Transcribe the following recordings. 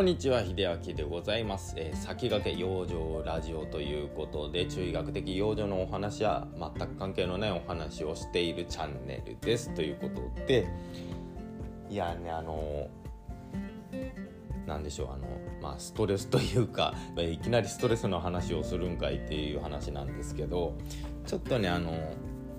こんにちは秀明でございます、えー、先駆け養生ラジオということで中医学的養生のお話や全く関係のないお話をしているチャンネルです。ということでいやねあのなんでしょうあのまあストレスというか いきなりストレスの話をするんかいっていう話なんですけどちょっとねあの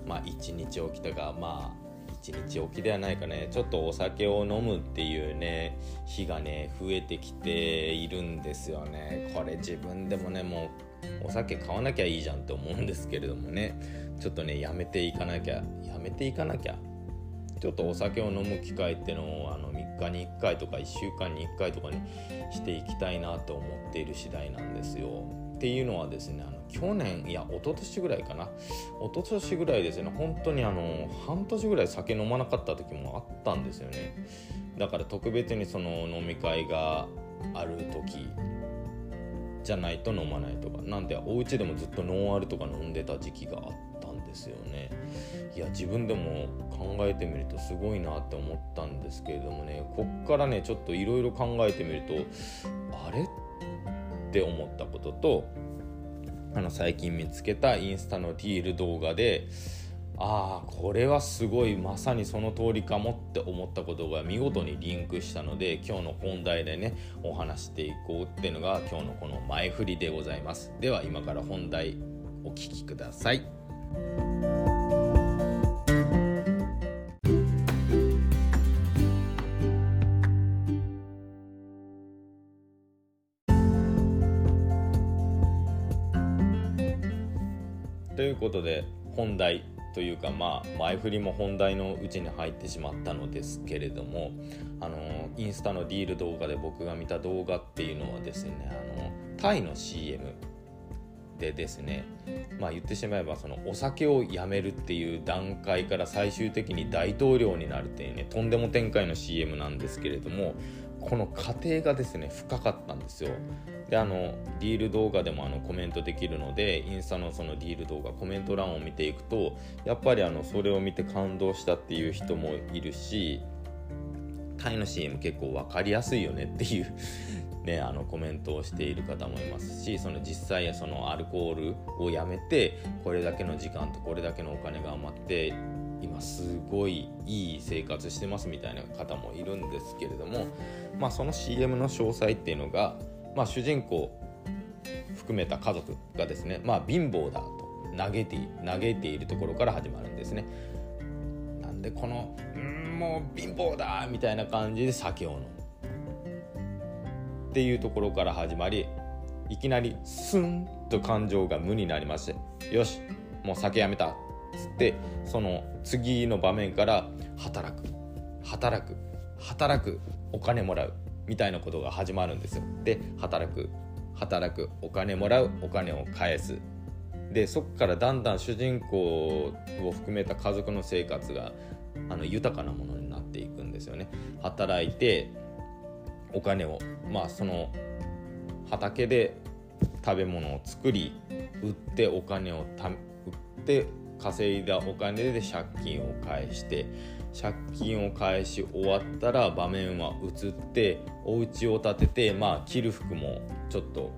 まあ一日起きたがまあ1日おきではないかね。ちょっとお酒を飲むっていうね日がね増えてきているんですよね。これ自分でもねもうお酒買わなきゃいいじゃんって思うんですけれどもね。ちょっとねやめていかなきゃやめていかなきゃ。ちょっとお酒を飲む機会ってのをあの3日に1回とか1週間に1回とかにしていきたいなと思っている次第なんですよ。っていうのはですねあの去年いや一昨年ぐらいかな。一昨年ぐらいですね。本当にあの半年ぐらい酒飲まなかった時もあったんですよね。だから特別にその飲み会がある時じゃないと飲まないとか。なんでお家でもずっとノンアルとか飲んでた時期があったんですよね。いや自分でも考えてみるとすごいなって思ったんですけれどもね。こっからねちょっといろいろ考えてみるとあれ？ってって思ったこととあの最近見つけたインスタのディール動画でああこれはすごいまさにその通りかもって思ったことが見事にリンクしたので今日の本題でねお話していこうっていうのが今日のこの前振りでございます。では今から本題お聴きください。ことで本題というかまあ前振りも本題のうちに入ってしまったのですけれどもあのインスタのディール動画で僕が見た動画っていうのはですねあのタイの CM でですねまあ言ってしまえばそのお酒をやめるっていう段階から最終的に大統領になるっていうねとんでも展開の CM なんですけれどもこの過程がですね深かったんですよ。であのディール動画でもあのコメントできるのでインスタのそのディール動画コメント欄を見ていくとやっぱりあのそれを見て感動したっていう人もいるしタイの CM 結構分かりやすいよねっていう ね、あのコメントをしている方もいますしその実際そのアルコールをやめてこれだけの時間とこれだけのお金が余って今すごいいい生活してますみたいな方もいるんですけれども、まあ、その CM の詳細っていうのが、まあ、主人公含めた家族がですね、まあ、貧乏だと嘆いて嘆いているところから始まるんですね。なんでこの「うんもう貧乏だ!」みたいな感じで酒を飲む。っていうところから始まりいきなりスンと感情が無になりましてよしもう酒やめた。つってその次の場面から働く。働く。働く。お金もらう。みたいなことが始まるんですよ。で働く。働く。お金もらう。お金を返す。でそこからだんだん主人公を含めた家族の生活があの豊かなものになっていくんですよね。働いてお金をまあその畑で食べ物を作り売ってお金をた売って稼いだお金で借金を返して借金を返し終わったら場面は移ってお家を建ててまあ着る服もちょっと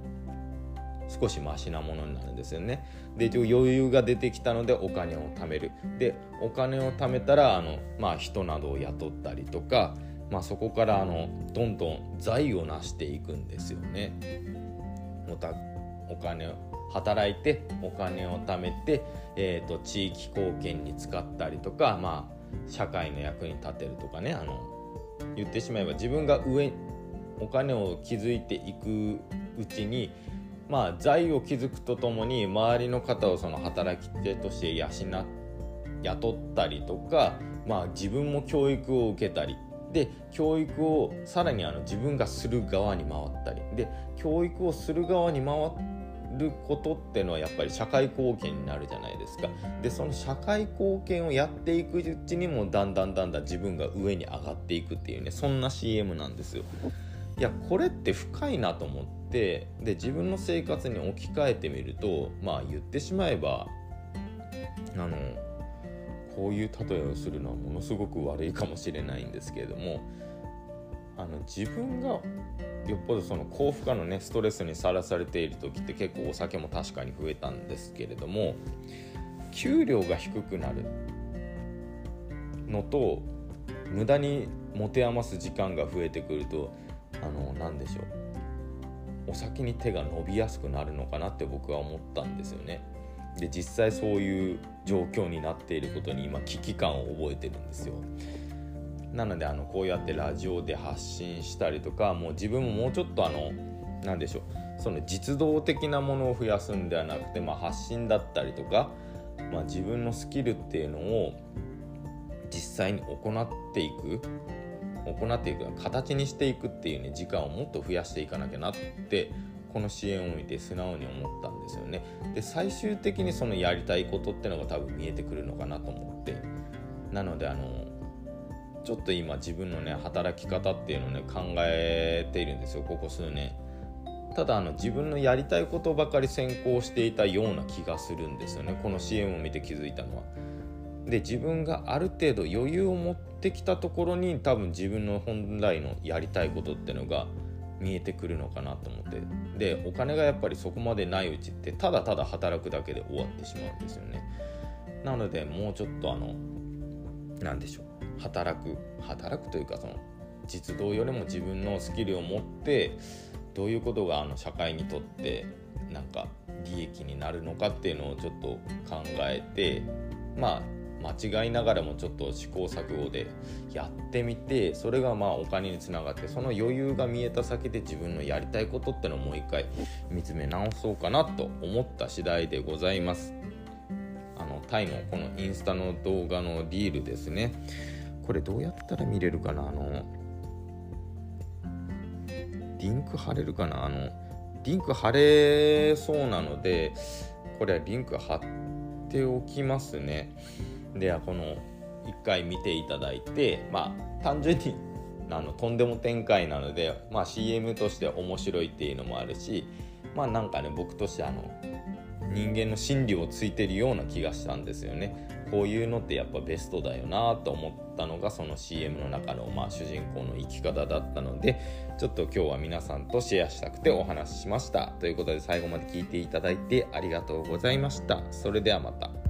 少しマシなものになるんですよね。で余裕が出てきたのでお金を貯める。でお金を貯めたらあの、まあ、人などを雇ったりとか、まあ、そこからあのどんどん財を成していくんですよね。またお金働いてお金を貯めて、えーと、地域貢献に使ったりとか、まあ、社会の役に立てるとかねあの言ってしまえば自分が上お金を築いていくうちにまあ財を築くとともに周りの方をその働き手として養雇ったりとか、まあ、自分も教育を受けたりで教育をさらにあの自分がする側に回ったりで教育をする側に回っることっていうのはやっぱり社会貢献になるじゃないですか。でその社会貢献をやっていくうちにもだんだんだんだん自分が上に上がっていくっていうねそんな CM なんですよ。いやこれって深いなと思ってで自分の生活に置き換えてみるとまあ言ってしまえばあのこういう例えをするのはものすごく悪いかもしれないんですけれどもあの自分がよっぽどその高負荷のねストレスにさらされている時って結構お酒も確かに増えたんですけれども給料が低くなるのと無駄に持て余す時間が増えてくるとあの何でしょうお酒に手が伸びやすくなるのかなって僕は思ったんですよね。で実際そういう状況になっていることに今危機感を覚えてるんですよ。なのであのこうやってラジオで発信したりとかもう自分ももうちょっとあの何でしょうその実動的なものを増やすんではなくて、まあ、発信だったりとか、まあ、自分のスキルっていうのを実際に行っていく行っていく形にしていくっていうね時間をもっと増やしていかなきゃなってこの支援を見て素直に思ったんですよね。で最終的にそのやりたいことってのが多分見えてくるのかなと思ってなのであのちょっと今自分のね働き方っていうのをね考えているんですよここ数年。ただあの自分のやりたいことばかり先行していたような気がするんですよね。この支援を見て気づいたのは。で自分がある程度余裕を持ってきたところに多分自分の本来のやりたいことってのが見えてくるのかなと思って。でお金がやっぱりそこまでないうちってただただ働くだけで終わってしまうんですよね。なのでもうちょっとあの何でしょう。働く働くというかその実動よりも自分のスキルを持ってどういうことがあの社会にとってなんか利益になるのかっていうのをちょっと考えてまあ間違いながらもちょっと試行錯誤でやってみてそれがまあお金につながってその余裕が見えた先で自分のやりたいことってのをもう一回見つめ直そうかなと思った次第でございます。あのタイのこのインスタの動画のリールですねこれどうやったら見れるかな？あのリンク貼れるかな？あのリンク貼れそうなのでこれはリンク貼っておきますね。ではこの1回見ていただいてまあ単純にあのとんでも展開なので、まあ、CM として面白いっていうのもあるしまあなんかね僕としてあの人間の心理をついてるような気がしたんですよね。こういうのってやっぱベストだよなと思ったのがその CM の中のまあ主人公の生き方だったのでちょっと今日は皆さんとシェアしたくてお話ししました。ということで最後まで聞いていただいてありがとうございました。それではまた。